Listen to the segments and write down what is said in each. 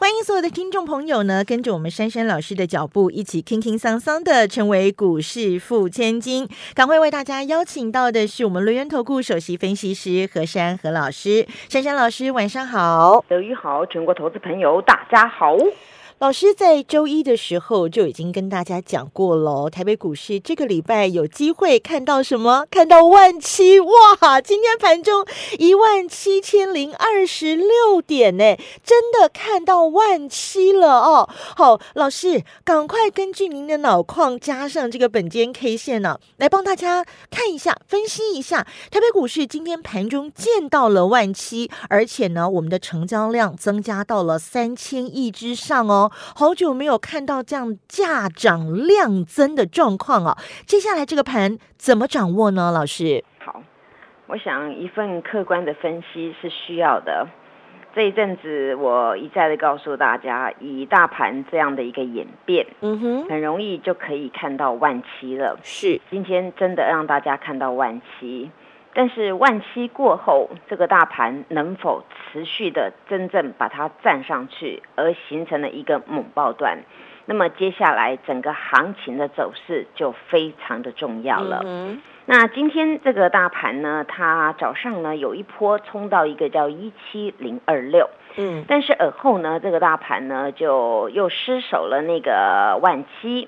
欢迎所有的听众朋友呢，跟着我们珊珊老师的脚步，一起轻轻桑桑的成为股市富千金。赶快为大家邀请到的是我们罗源投顾首席分析师何珊何老师，珊珊老师晚上好，德宇好，全国投资朋友大家好。老师在周一的时候就已经跟大家讲过了，台北股市这个礼拜有机会看到什么？看到万七哇！今天盘中一万七千零二十六点呢，真的看到万七了哦。好，老师赶快根据您的脑矿加上这个本间 K 线呢，来帮大家看一下、分析一下台北股市今天盘中见到了万七，而且呢，我们的成交量增加到了三千亿之上哦。好久没有看到这样价涨量增的状况哦。接下来这个盘怎么掌握呢？老师，好，我想一份客观的分析是需要的。这一阵子我一再的告诉大家，以大盘这样的一个演变，嗯哼，很容易就可以看到万七了。是，今天真的让大家看到万七。但是万七过后，这个大盘能否持续的真正把它站上去，而形成了一个猛爆段？那么接下来整个行情的走势就非常的重要了。那今天这个大盘呢，它早上呢有一波冲到一个叫一七零二六，嗯，但是而后呢，这个大盘呢就又失守了那个万七。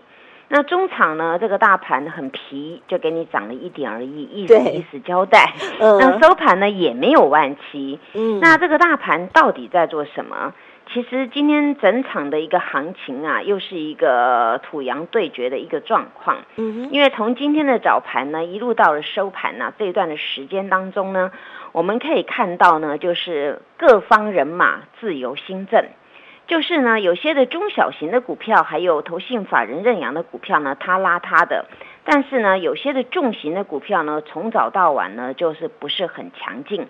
那中场呢？这个大盘很皮，就给你涨了一点而已，意思意思交代。那收盘呢也没有万七。嗯，那这个大盘到底在做什么？其实今天整场的一个行情啊，又是一个土洋对决的一个状况。嗯因为从今天的早盘呢，一路到了收盘呢，这一段的时间当中呢，我们可以看到呢，就是各方人马自由新政。就是呢，有些的中小型的股票，还有投信法人认养的股票呢，它拉它的；但是呢，有些的重型的股票呢，从早到晚呢，就是不是很强劲，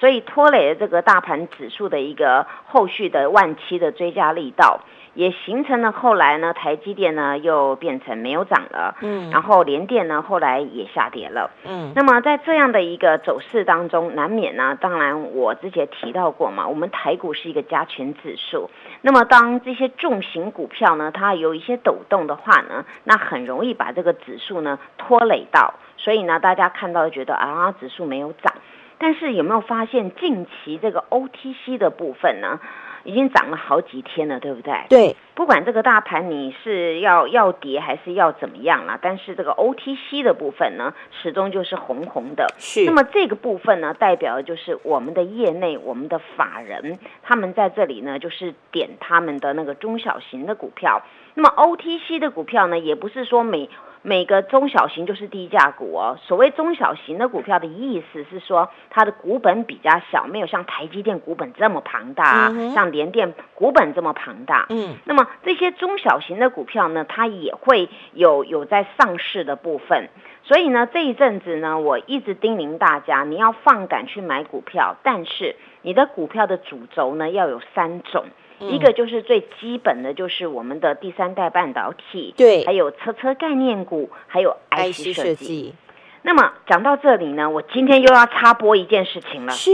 所以拖累了这个大盘指数的一个后续的万七的追加力道。也形成了后来呢，台积电呢又变成没有涨了，嗯，然后联电呢后来也下跌了，嗯，那么在这样的一个走势当中，难免呢，当然我之前提到过嘛，我们台股是一个加权指数，那么当这些重型股票呢，它有一些抖动的话呢，那很容易把这个指数呢拖累到，所以呢，大家看到觉得啊，指数没有涨，但是有没有发现近期这个 OTC 的部分呢？已经涨了好几天了，对不对？对，不管这个大盘你是要要跌还是要怎么样啦，但是这个 OTC 的部分呢，始终就是红红的。是。那么这个部分呢，代表的就是我们的业内、我们的法人，他们在这里呢，就是点他们的那个中小型的股票。那么 OTC 的股票呢，也不是说每每个中小型就是低价股哦。所谓中小型的股票的意思是说，它的股本比较小，没有像台积电股本这么庞大，像联电股本这么庞大。嗯，那么这些中小型的股票呢，它也会有有在上市的部分。所以呢，这一阵子呢，我一直叮咛大家，你要放胆去买股票，但是你的股票的主轴呢，要有三种。一个就是最基本的，就是我们的第三代半导体，对，还有车车概念股，还有 IC 设计。那么讲到这里呢，我今天又要插播一件事情了。是，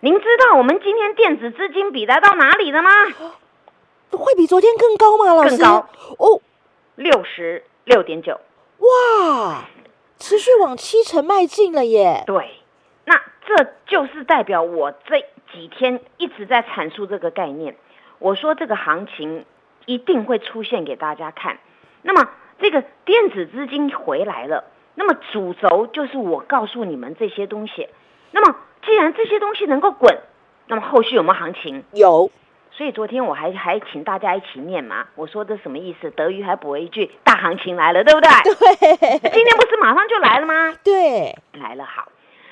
您知道我们今天电子资金比来到哪里了吗？会比昨天更高吗？老师？更高哦，六十六点九。哇，持续往七成迈进了耶。对，那这就是代表我这几天一直在阐述这个概念。我说这个行情一定会出现给大家看，那么这个电子资金回来了，那么主轴就是我告诉你们这些东西。那么既然这些东西能够滚，那么后续有没有行情？有。所以昨天我还还请大家一起念嘛，我说这什么意思？德语还补了一句：大行情来了，对不对？对。今天不是马上就来了吗？对，来了。好，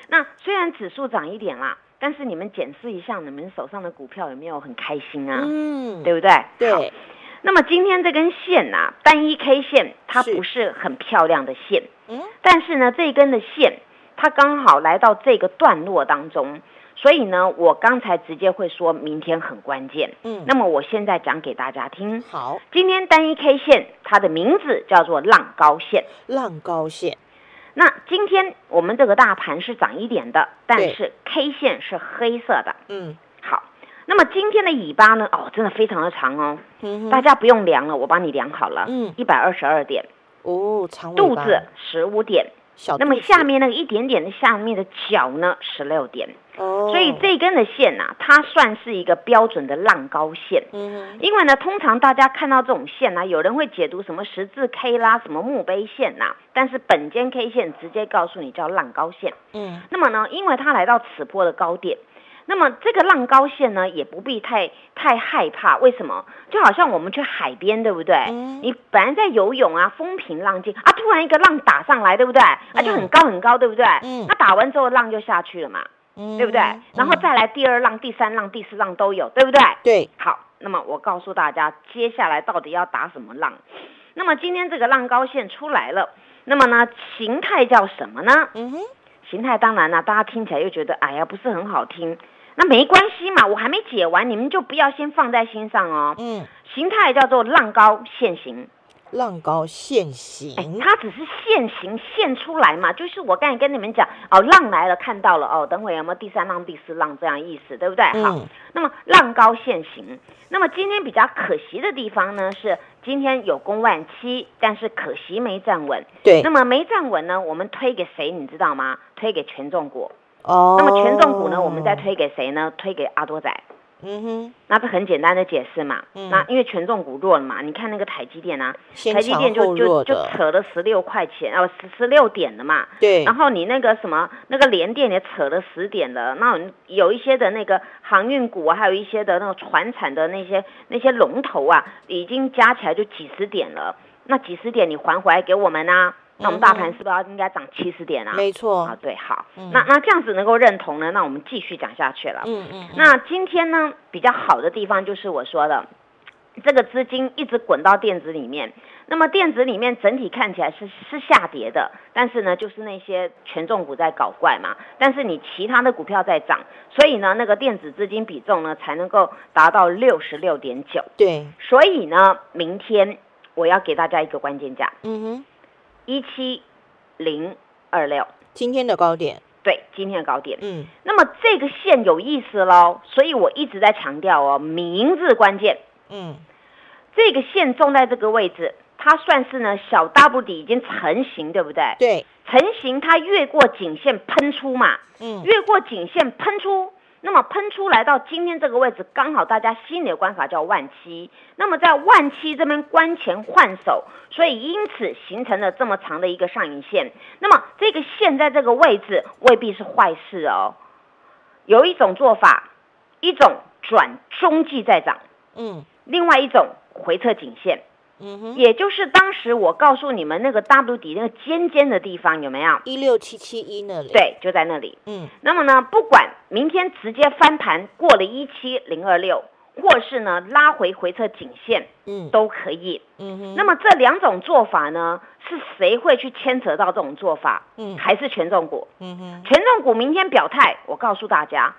那虽然指数涨一点啦。但是你们检视一下，你们手上的股票有没有很开心啊？嗯，对不对？对。那么今天这根线呐，单一 K 线，它不是很漂亮的线。嗯。但是呢，这根的线，它刚好来到这个段落当中，所以呢，我刚才直接会说明天很关键。嗯，那么我现在讲给大家听，好，今天单一 K 线它的名字叫做浪高线。浪高线，那今天我们这个大盘是涨一点的，但是 K 线是黑色的。嗯。好，那么今天的尾巴呢？哦，真的非常的长哦，嗯，大家不用量了，我帮你量好了。嗯。一百二十二点，哦，长尾巴。肚子十五点，小，那么下面那个一点点的下面的角呢，十六点。哦，所以这根的线呐、它算是一个标准的浪高线。嗯，因为呢，通常大家看到这种线呢、有人会解读什么十字 K 啦，什么墓碑线呐、但是本间 K 线直接告诉你叫浪高线。嗯那么呢，因为它来到此波的高点，那么这个浪高线呢，也不必太太害怕。为什么？就好像我们去海边，对不对？嗯你本来在游泳啊，风平浪静啊，突然一个浪打上来，对不对？啊，就很高很高，对不对？嗯那打完之后浪就下去了嘛，嗯，对不对？然后嗯再来第二浪、第三浪、第四浪都有，对不对？对，好，那么我告诉大家，接下来到底要打什么浪？那么今天这个浪高线出来了，那么呢，形态叫什么呢？嗯哼，形态当然啦，大家听起来又觉得哎呀不是很好听，那没关系嘛，我还没解完，你们就不要先放在心上哦。嗯，形态叫做浪高现形，浪高现哎形，，它只是现形现出来嘛，就是我刚才跟你们讲哦，浪来了看到了哦，等会有没有第三浪、第四浪这样意思，对不对？好，嗯那么浪高现形，那么今天比较可惜的地方呢是今天有攻万七，但是可惜没站稳。对那，么没站稳呢，我们推给谁你知道吗？推给权重股。哦，那么权重股呢，我们再，推给谁呢？推给阿多仔。嗯哼，那这很简单的解释嘛。嗯那因为权重股弱了嘛，你看那个台积电啊，台积电就就就，扯了十六块钱，哦，十十六点了嘛。对然，后你那个什么那个联电也扯了十点了，那有一些的那个航运股啊，还有一些的那种船产的那些那些龙头啊，已经加起来就几十点了。那几十点你还回来给我们啊？那我们大盘是不是要应该涨七十点啊？没错啊，，对，好，嗯那那这样子能够认同呢？那我们继续讲下去了。嗯嗯，那今天呢，比较好的地方就是我说的，这个资金一直滚到电子里面。那么电子里面整体看起来是是下跌的，但是呢，就是那些权重股在搞怪嘛。但是你其他的股票在涨，所以呢，那个电子资金比重呢才能够达到六十六点九。对，所以呢，明天我要给大家一个关键价，嗯哼，一七零二六，今天的高点，对，今天的高点。嗯，那么这个线有意思喽，所以我一直在强调哦，名字关键。嗯，这个线种在这个位置，它算是呢小 W 底已经成型，对不对？对，成型它越过颈线喷出嘛，嗯，越过颈线喷出，那么喷出来到今天这个位置，刚好大家心里的关卡叫万七，那么在万七这边关前换手，所以因此形成了这么长的一个上影线。那么这个线在这个位置未必是坏事哦，有一种做法，一种转中继再涨，嗯，另外一种回撤颈线。嗯哼，也就是当时我告诉你们那个 W 底那个尖尖的地方有没有？一六七七一那里，，对，就在那里。嗯，那么呢，不管明天直接翻盘过了一七零二六，或是呢拉回回撤颈线嗯，都可以。嗯哼，那么这两种做法呢，是谁会去牵扯到这种做法？嗯还是权重股？嗯哼，权重股明天表态，我告诉大家，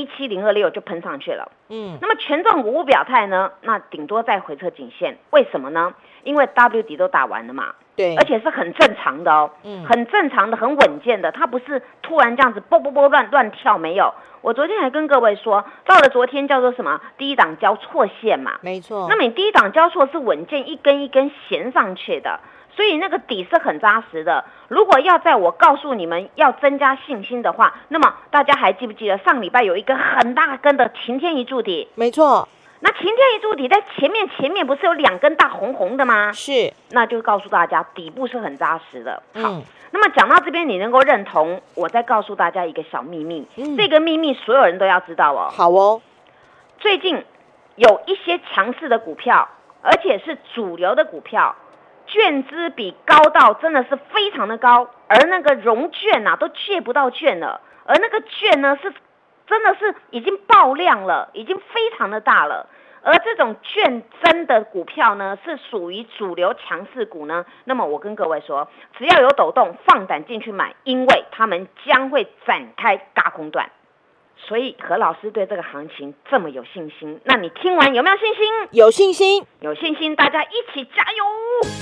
一七零二六就喷上去了。嗯，那么权重股不表态呢，那顶多再回撤颈线。为什么呢？因为 W 底都打完了嘛，对，而且是很正常的哦，嗯很正常的、很稳健的，它不是突然这样子啵啵啵乱乱跳，没有。我昨天还跟各位说，到了昨天叫做什么第一档交错线嘛，没错，那么你第一档交错是稳健一根一根衔上去的，所以那个底是很扎实的。如果要在我告诉你们要增加信心的话，那么大家还记不记得上礼拜有一根很大根的晴天一柱底？没错，那晴天一柱底在前面前面不是有两根大红红的吗？是，那就告诉大家底部是很扎实的。好，嗯那么讲到这边你能够认同，我再告诉大家一个小秘密，嗯这个秘密所有人都要知道哦。好哦，最近有一些强势的股票，而且是主流的股票，券资比高到真的是非常的高，而那个融券呐、都借不到券了，而那个券呢是真的是已经爆量了，已经非常的大了。而这种券增的股票呢，是属于主流强势股呢。那么我跟各位说，只要有抖动，放胆进去买，因为他们将会展开大空段。所以何老师对这个行情这么有信心，那你听完有没有信心？有信心，有信心，大家一起加油！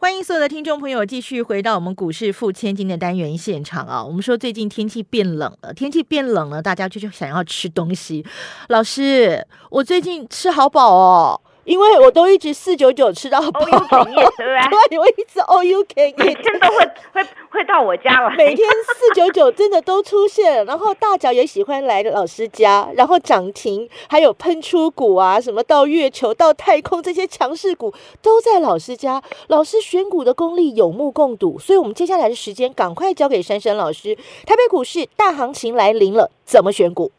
欢迎所有的听众朋友继续回到我们股市付千金的单元现场啊！我们说最近天气变冷了，天气变冷了，大家就就想要吃东西。老师，我最近吃好饱哦。因为我都一直四九九吃到饱，对不对？对，我一直 all you can eat，每天都会会会到我家来，每天四九九真的都出现，然后大脚也喜欢来老师家，然后涨停，还有喷出股啊，什么到月球、到太空这些强势股都在老师家，老师选股的功力有目共睹，所以我们接下来的时间赶快交给珊珊老师。台北股市大行情来临了，怎么选股？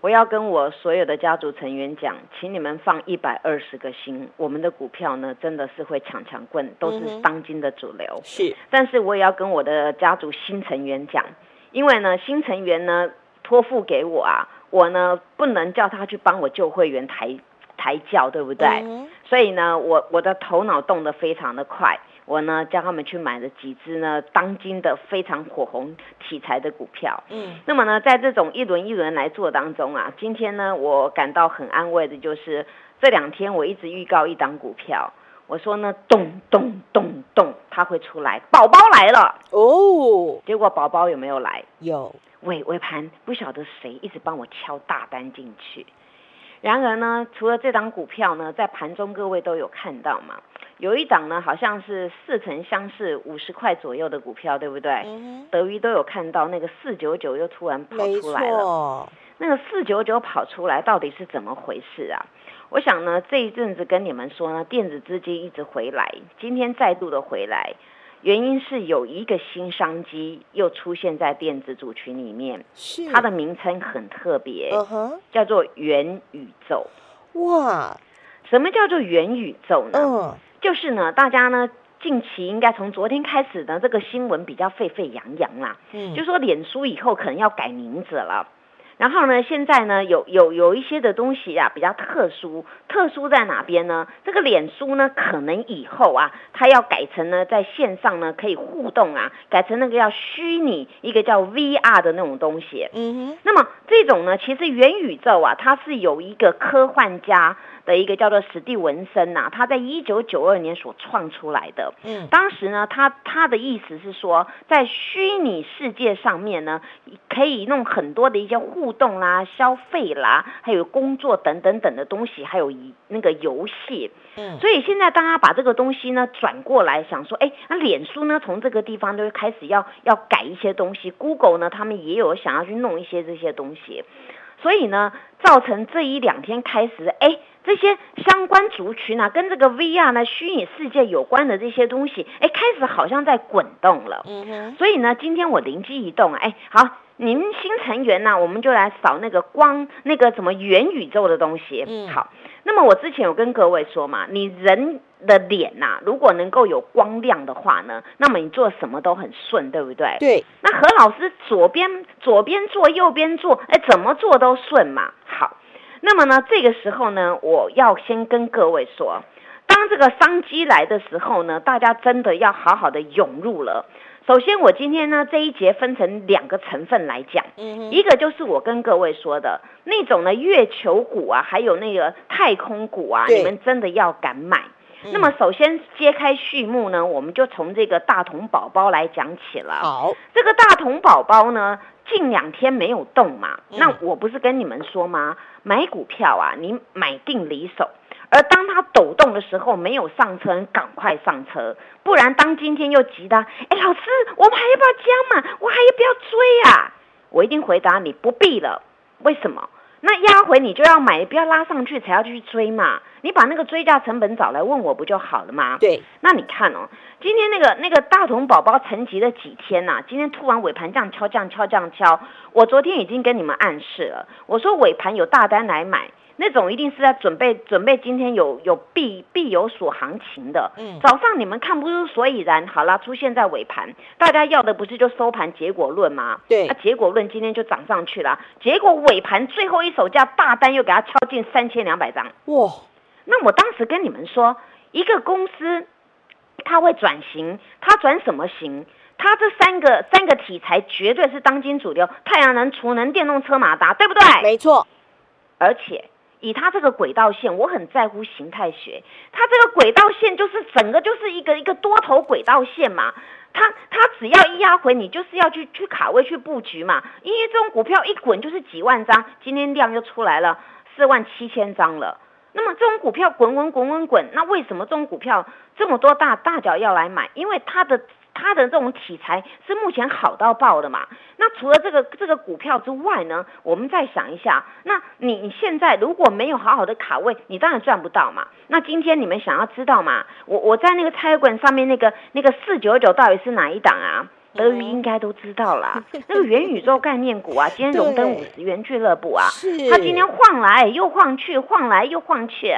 好。我要跟我所有的家族成员讲，请你们放一百二十个心，我们的股票呢真的是会抢抢棍，都是当今的主流。是，但是我也要跟我的家族新成员讲，因为呢新成员呢托付给我啊，我呢不能叫他去帮我旧会员抬抬轿，对不对？所以呢，我我的头脑动得非常的快。我呢，叫他们去买了几只呢，当今的非常火红题材的股票。嗯，那么呢，在这种一轮一轮来做当中啊，今天呢，我感到很安慰的就是这两天我一直预告一档股票，我说呢，咚咚咚咚，它会出来，宝宝来了哦。结果宝宝有没有来？有。尾尾盘不晓得谁一直帮我敲大单进去。然而呢，除了这档股票呢，在盘中各位都有看到嘛。有一档呢，好像是似曾相识，五十块左右的股票，对不对？德瑜都有看到那个四九九又突然跑出来了。那个四九九跑出来到底是怎么回事啊？我想呢，这一阵子跟你们说呢，电子资金一直回来，今天再度的回来，原因是有一个新商机又出现在电子组群里面，是它的名称很特别，叫做元宇宙。哇，什么叫做元宇宙呢？嗯。就是呢，大家呢近期应该从昨天开始的这个新闻比较沸沸扬扬啦，嗯，就说脸书以后可能要改名字了。然后呢，现在呢有有有一些的东西啊比较特殊，特殊在哪边呢？这个脸书呢可能以后啊，它要改成呢在线上呢可以互动啊，改成那个叫虚拟一个叫 VR 的那种东西。嗯哼。那么这种呢，其实元宇宙啊，它是有一个科幻家。的一个叫做史蒂文森呐，他在一九九二年所创出来的。嗯，当时呢，他他的意思是说，在虚拟世界上面呢，可以弄很多的一些互动啦、消费啦，还有工作等等等的东西，还有一那个游戏。嗯，所以现在大家把这个东西呢转过来，想说，哎，那脸书呢从这个地方就开始要要改一些东西，Google 呢他们也有想要去弄一些这些东西，所以呢，造成这一两天开始，哎。这些相关族群啊，跟这个 VR 呢虚拟世界有关的这些东西，哎，开始好像在滚动了。嗯哼。所以呢，今天我灵机一动，哎，好，您新成员呢，我们就来扫那个光，那个什么元宇宙的东西。嗯。好，那么我之前有跟各位说嘛，你人的脸呐，如果能够有光亮的话呢，那么你做什么都很顺，对不对？对。那何老师左边左边做，右边做，哎，怎么做都顺嘛。好。那么呢，这个时候呢，我要先跟各位说，当这个商机来的时候呢，大家真的要好好的涌入了。首先，我今天呢这一节分成两个成分来讲，一个就是我跟各位说的那种呢月球股啊，还有那个太空股啊，你们真的要敢买。那么首先揭开序幕呢，我们就从这个大同宝宝来讲起了。好，这个大同宝宝呢，近两天没有动嘛，嗯那我不是跟你们说吗？买股票啊，你买定离手。而当它抖动的时候，没有上车，你赶快上车，不然当今天又急的，哎，老师，我们还要不要加嘛？我还要不要追啊？我一定回答你不必了。为什么？那压回你就要买，不要拉上去才要去追嘛。你把那个追价成本找来问我不就好了吗？对，那你看哦，今天那个那个大同宝宝沉寂了几天呐、今天突然尾盘这样敲、这样敲、这样敲，我昨天已经跟你们暗示了，我说尾盘有大单来买，那种一定是在准备准备今天有有必必有所行情的。嗯早上你们看不出所以然，好啦，出现在尾盘，大家要的不是就收盘结果论吗？对那、结果论今天就涨上去了，结果尾盘最后一手价大单又给它敲进三千两百张。哇，那我当时跟你们说，一个公司它会转型，它转什么型？它这三个三个题材绝对是当今主流，太阳能、储能、电动车、马达，对不对？没错，而且以它这个轨道线，我很在乎形态学。它这个轨道线就是整个就是一个一个多头轨道线嘛。它它只要一压回，你就是要去去卡位去布局嘛。因为这种股票一滚就是几万张，今天量又出来了四万七千张了。那么这种股票滚滚滚滚滚，那为什么这种股票这么多大大脚要来买？因为它的它的这种题材是目前好到爆的嘛。那除了这个这个股票之外呢，我们再想一下，那你你现在如果没有好好的卡位，你当然赚不到嘛。那今天你们想要知道嘛？我我在那个 Telegram 上面那个那个四九九到底是哪一档啊？德语应该都知道啦，那个元宇宙概念股啊，今天荣登五十元俱乐部啊，是它今天晃来又晃去，晃来又晃去。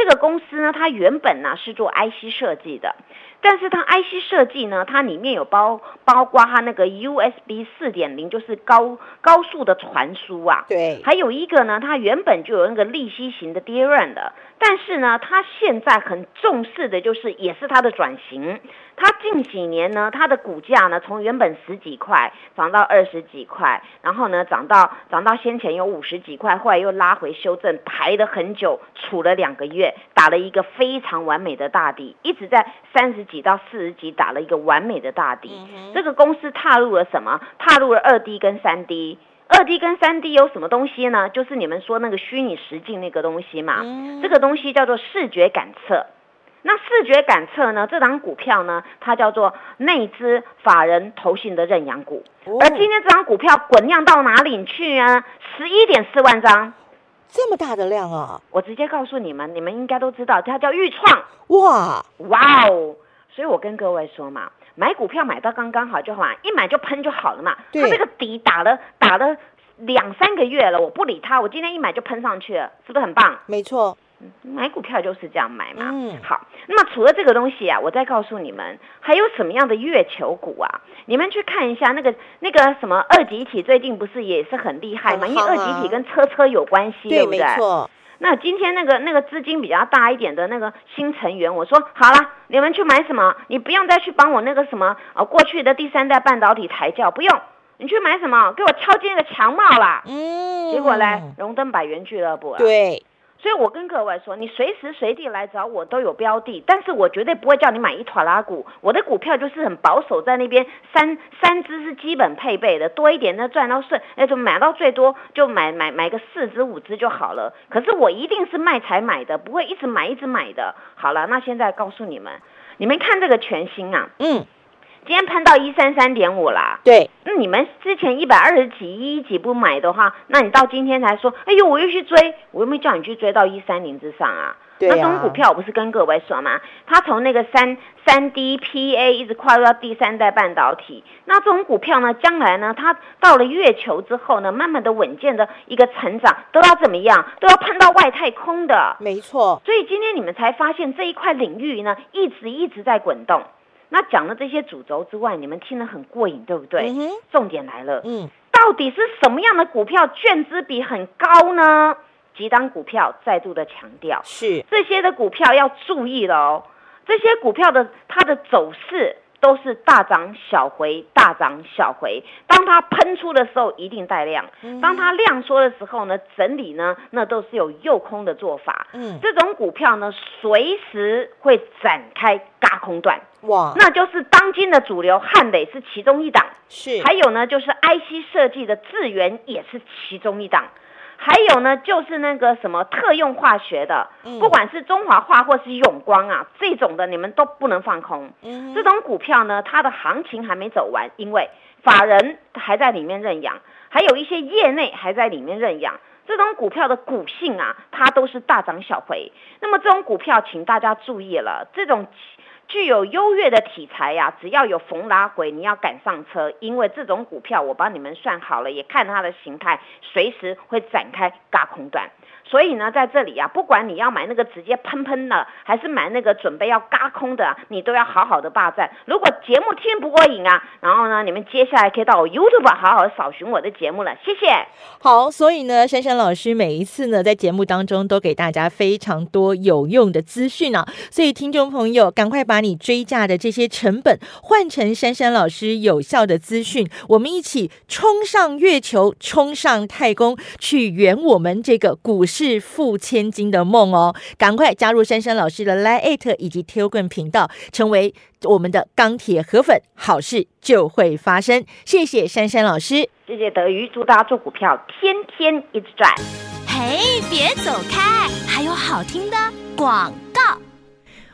这个公司呢，它原本呢是做 IC 设计的，但是它 IC 设计呢，它里面有包包括它那个 USB 四点零，就是高高速的传输啊。对，还有一个呢，它原本就有那个利息型的 DRAM 的，但是呢，它现在很重视的就是也是它的转型。它近几年呢，它的股价呢从原本十几块涨到二十几块，然后呢涨到涨到先前有五十几块，后来又拉回修正，排了很久，处了两个月，打了一个非常完美的大底，一直在三十几到四十几打了一个完美的大底。这个公司踏入了什么？踏入了二 D 跟三 D。二 D 跟三 D 有什么东西呢？就是你们说那个虚拟实境那个东西嘛。嗯这个东西叫做视觉感测。那视觉感测呢？这档股票呢，它叫做内资法人投信的认养股。哦而今天这张股票滚量到哪里去啊？十一点四万张。这么大的量啊，我直接告诉你们，你们应该都知道，它叫豫创。哇，哇哦！所以我跟各位说嘛，买股票买到刚刚好就好嘛，一买就喷就好了嘛。它这个底打了打了两三个月了，我不理它，我今天一买就喷上去了，是不是很棒？没错，买股票就是这样买嘛。嗯好，那么除了这个东西啊，我再告诉你们，还有什么样的月球股啊？你们去看一下那个那个什么二级体，最近不是也是很厉害吗？因为二级体跟车车有关系，对，不对？那今天那个那个资金比较大一点的那个新成员，我说好了，你们去买什么？你不用再去帮我那个什么呃过去的第三代半导体抬轿，不用，你去买什么？给我敲进那个强帽啦。嗯，结果呢，荣登百元俱乐部啊。对，所以我跟各位说，你随时随地来找我都有标的，但是我绝对不会叫你买一坨拉股。我的股票就是很保守，在那边三三只是基本配备的，多一点那赚到顺，那就买到最多就买买买个四只五只就好了。可是我一定是卖才买的，不会一直买一直买的。好了，那现在告诉你们，你们看这个全新啊，嗯，今天喷到一三三点五啦。对，那你们之前一百二十几、一一几不买的话，那你到今天才说，哎呦，我又去追，我又没叫你去追到一三零之上啊。对啊那这种股票我不是跟各位说吗？它从那个三三 D PA 一直跨入到第三代半导体，那这种股票呢，将来呢，它到了月球之后呢，慢慢的稳健的一个成长，都要怎么样？都要喷到外太空的。没错，所以今天你们才发现这一块领域呢，一直一直在滚动。那讲了这些主轴之外，你们听得很过瘾，对不对？嗯哼重点来了，嗯，到底是什么样的股票券资比很高呢？几档股票再度的强调，是，这些的股票要注意了哦。这些股票的它的走势都是大涨小回，大涨小回。当它喷出的时候，一定带量；当它量缩的时候呢，整理呢，那都是有诱空的做法。嗯，这种股票呢，随时会展开嘎空段。哇，那就是当今的主流汉磊是其中一档，是。还有呢，就是 IC 设计的智源也是其中一档。还有呢，就是那个什么特用化学的，不管是中华化或是永光啊，这种的你们都不能放空。这种股票呢，它的行情还没走完，因为法人还在里面认养，还有一些业内还在里面认养。这种股票的股性啊，它都是大涨小回。那么这种股票，请大家注意了，这种。具有优越的题材呀，只要有逢拉回，你要赶上车，因为这种股票我帮你们算好了，也看它的形态，随时会展开嘎空段。所以呢，在这里啊，不管你要买那个直接喷喷的，还是买那个准备要嘎空的，你都要好好的霸占。如果节目听不过瘾啊，然后呢，你们接下来可以到我 YouTube 好好扫寻我的节目了。谢谢。好，所以呢，珊珊老师每一次呢，在节目当中都给大家非常多有用的资讯啊，所以听众朋友，赶快把你追价的这些成本换成珊珊老师有效的资讯，我们一起冲上月球，冲上太空，去圆我们这个股市。致富千金的梦哦！赶快加入珊珊老师的 Line 以及 Telegram 频道，成为我们的钢铁河粉，好事就会发生。谢谢珊珊老师，谢谢德瑜，祝大家做股票天天一直赚。嘿，别走开，还有好听的广告。